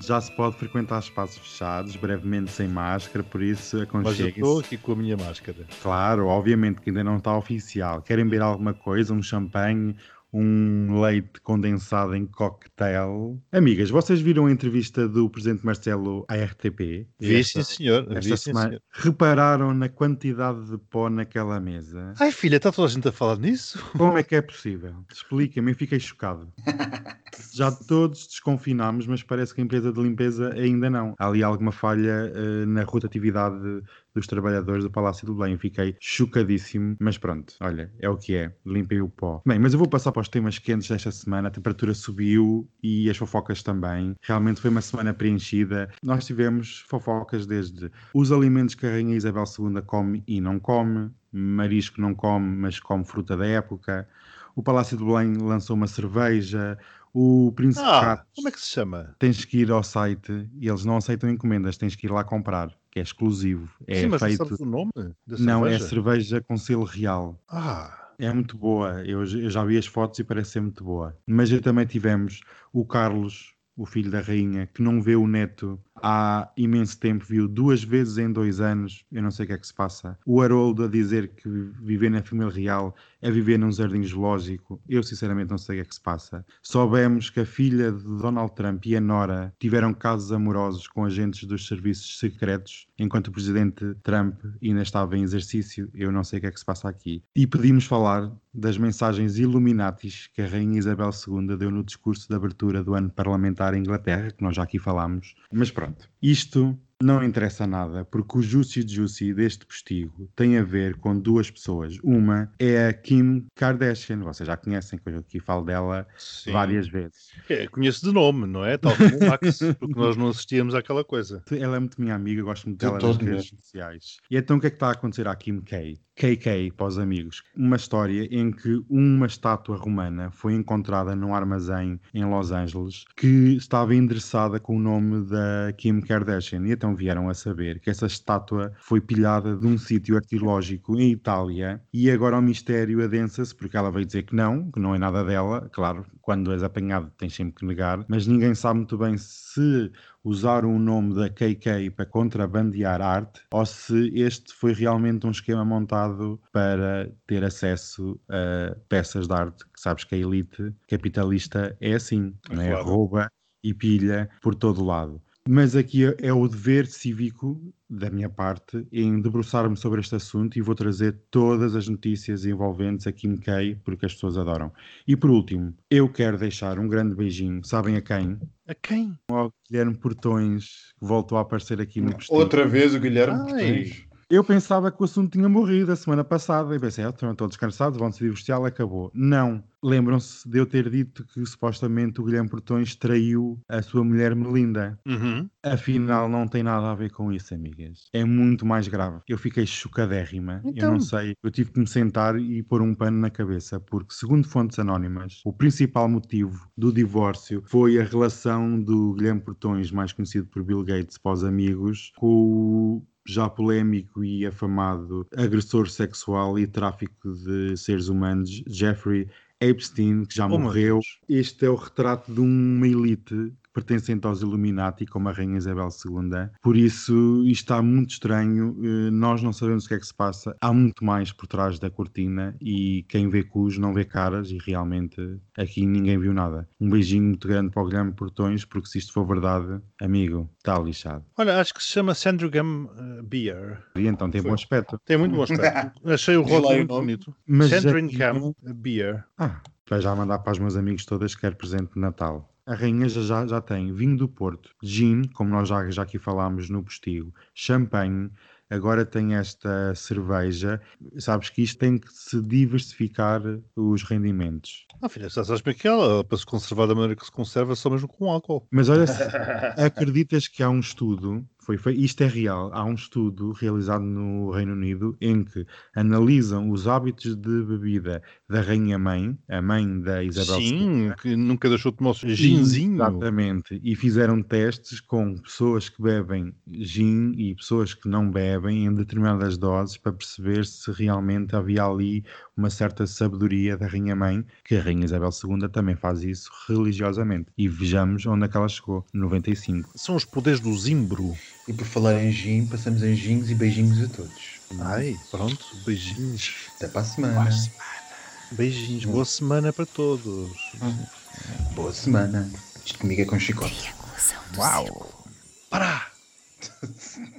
Speaker 5: Já se pode frequentar espaços fechados, brevemente sem máscara, por isso
Speaker 4: Mas eu estou aqui com a minha máscara.
Speaker 5: Claro, obviamente que ainda não está oficial. Querem beber alguma coisa, um champanhe, um leite condensado em cocktail? Amigas, vocês viram a entrevista do Presidente Marcelo à RTP?
Speaker 4: Vi
Speaker 5: Esta-
Speaker 4: sim, senhor. Vi,
Speaker 5: Esta
Speaker 4: sim,
Speaker 5: semana.
Speaker 4: senhor.
Speaker 5: Repararam na quantidade de pó naquela mesa?
Speaker 4: Ai, filha, está toda a gente a falar nisso?
Speaker 5: Como é que é possível? Explica-me, eu fiquei chocado. Já todos desconfinámos, mas parece que a empresa de limpeza ainda não. Há ali alguma falha eh, na rotatividade dos trabalhadores do Palácio do Belém. Fiquei chocadíssimo, mas pronto, olha, é o que é. Limpei o pó. Bem, mas eu vou passar para os temas quentes desta semana. A temperatura subiu e as fofocas também. Realmente foi uma semana preenchida. Nós tivemos fofocas desde os alimentos que a Rainha Isabel II come e não come, marisco não come, mas come fruta da época, o Palácio de Belém lançou uma cerveja, o Príncipe
Speaker 4: Ah,
Speaker 5: Ratos,
Speaker 4: como é que se chama?
Speaker 5: tens que ir ao site e eles não aceitam encomendas, tens que ir lá comprar, que é exclusivo. É
Speaker 4: Sim, mas não
Speaker 5: feito.
Speaker 4: sabes o nome da
Speaker 5: Não, é
Speaker 4: cerveja?
Speaker 5: cerveja com selo real.
Speaker 4: Ah,
Speaker 5: É muito boa. Eu, eu já vi as fotos e parece ser muito boa. Mas já também tivemos o Carlos, o filho da rainha, que não vê o neto há imenso tempo, viu duas vezes em dois anos. Eu não sei o que é que se passa. O Haroldo a dizer que viver na família real é viver num jardim zoológico. Eu sinceramente não sei o que é que se passa. Soubemos que a filha de Donald Trump e a Nora tiveram casos amorosos com agentes dos serviços secretos enquanto o presidente Trump ainda estava em exercício. Eu não sei o que é que se passa aqui. E pedimos falar das mensagens Illuminatis que a Rainha Isabel II deu no discurso de abertura do ano parlamentar em Inglaterra, que nós já aqui falámos. Mas pronto, isto não interessa nada, porque o Juicy Juicy deste postigo tem a ver com duas pessoas. Uma é a Kim Kardashian, vocês já conhecem, que eu aqui falo dela
Speaker 4: sim.
Speaker 5: várias vezes.
Speaker 4: É, conheço de nome, não é? Tal como o Max, porque nós não assistíamos àquela coisa.
Speaker 5: Ela é muito minha amiga, gosto muito dela nas redes sociais. E então o que é que está a acontecer à Kim K? KK para os amigos. Uma história em que uma estátua romana foi encontrada num armazém em Los Angeles que estava endereçada com o nome da Kim Kardashian. E então vieram a saber que essa estátua foi pilhada de um sítio arqueológico em Itália e agora o mistério adensa-se porque ela veio dizer que não, que não é nada dela. Claro, quando és apanhado tens sempre que negar, mas ninguém sabe muito bem se usaram o nome da KK para contrabandear arte ou se este foi realmente um esquema montado para ter acesso a peças de arte. Que sabes que a elite capitalista é assim,
Speaker 4: É
Speaker 5: não é?
Speaker 4: claro.
Speaker 5: rouba e pilha por todo lado. Mas aqui é o dever cívico da minha parte em debruçar-me sobre este assunto e vou trazer todas as notícias envolventes a Kim K, porque as pessoas adoram. E por último, eu quero deixar um grande beijinho, sabem a quem?
Speaker 4: A quem?
Speaker 5: Ao Guilherme Portões, que voltou a aparecer aqui no.
Speaker 3: Outra vez o Guilherme
Speaker 4: Ai.
Speaker 3: Portões.
Speaker 5: Eu pensava que o assunto tinha morrido a semana passada e pensei, ah, estão todos cansados, vão se divorciar, acabou. Não. Lembram-se de eu ter dito que supostamente o Guilherme Portões traiu a sua mulher Melinda.
Speaker 4: Uhum.
Speaker 5: Afinal, não tem nada a ver com isso, amigas. É muito mais grave. Eu fiquei chocadérrima. Eu
Speaker 4: Então?
Speaker 5: não sei. Eu tive que me sentar e pôr um pano na cabeça, porque, segundo fontes anónimas, o principal motivo do divórcio foi a relação do Guilherme Portões, mais conhecido por Bill Gates, para os amigos, com o já polémico e afamado agressor sexual e tráfico de seres humanos, Jeffrey Epstein, que já
Speaker 4: Oh,
Speaker 5: morreu. Este é o retrato de uma elite pertencente aos Illuminati, como a Rainha Isabel II. Por isso, isto está muito estranho. eh, Nós não sabemos o que é que se passa. Há muito mais por trás da cortina e quem vê cus não vê caras e realmente aqui ninguém viu nada. Um beijinho muito grande para o Guilherme Portões, porque se isto for verdade, amigo, está lixado.
Speaker 4: Olha, acho que se chama Sandringham uh, Beer.
Speaker 5: E então tem
Speaker 4: Foi.
Speaker 5: bom aspecto.
Speaker 4: Tem muito bom aspecto. Achei o
Speaker 3: Diz lá
Speaker 4: rótulo
Speaker 3: o
Speaker 4: muito bonito.
Speaker 5: Mas
Speaker 4: Sandringham Beer.
Speaker 5: Ah, vai já mandar para os meus amigos todas que quer presente de Natal. A rainha já, já, tem vinho do Porto, gin, como nós já, já aqui falámos no postigo, champanhe, agora tem esta cerveja. Sabes que isto tem que se diversificar os rendimentos.
Speaker 4: Ah, filha, já sabes bem que ela, para se conservar da maneira que se conserva, só mesmo com álcool.
Speaker 5: Mas olha, acreditas que há um estudo, foi, isto é real, há um estudo realizado no Reino Unido em que analisam os hábitos de bebida da Rainha Mãe, a mãe da Isabel II.
Speaker 4: Sim, que nunca deixou de tomar ginzinho.
Speaker 5: Exatamente. E fizeram testes com pessoas que bebem gin e pessoas que não bebem em determinadas doses para perceber se realmente havia ali uma certa sabedoria da Rainha Mãe, que a Rainha Isabel II também faz isso religiosamente. E vejamos onde é que ela chegou, 95.
Speaker 4: São os poderes do zimbro.
Speaker 3: E por falar em gin, passamos em gins e beijinhos a todos.
Speaker 4: Ai, pronto, beijinhos.
Speaker 3: Até para a semana.
Speaker 4: Beijinhos, boa semana para todos.
Speaker 3: Boa semana. Isto comigo é com chicote.
Speaker 4: Uau! Para!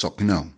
Speaker 3: Só que não.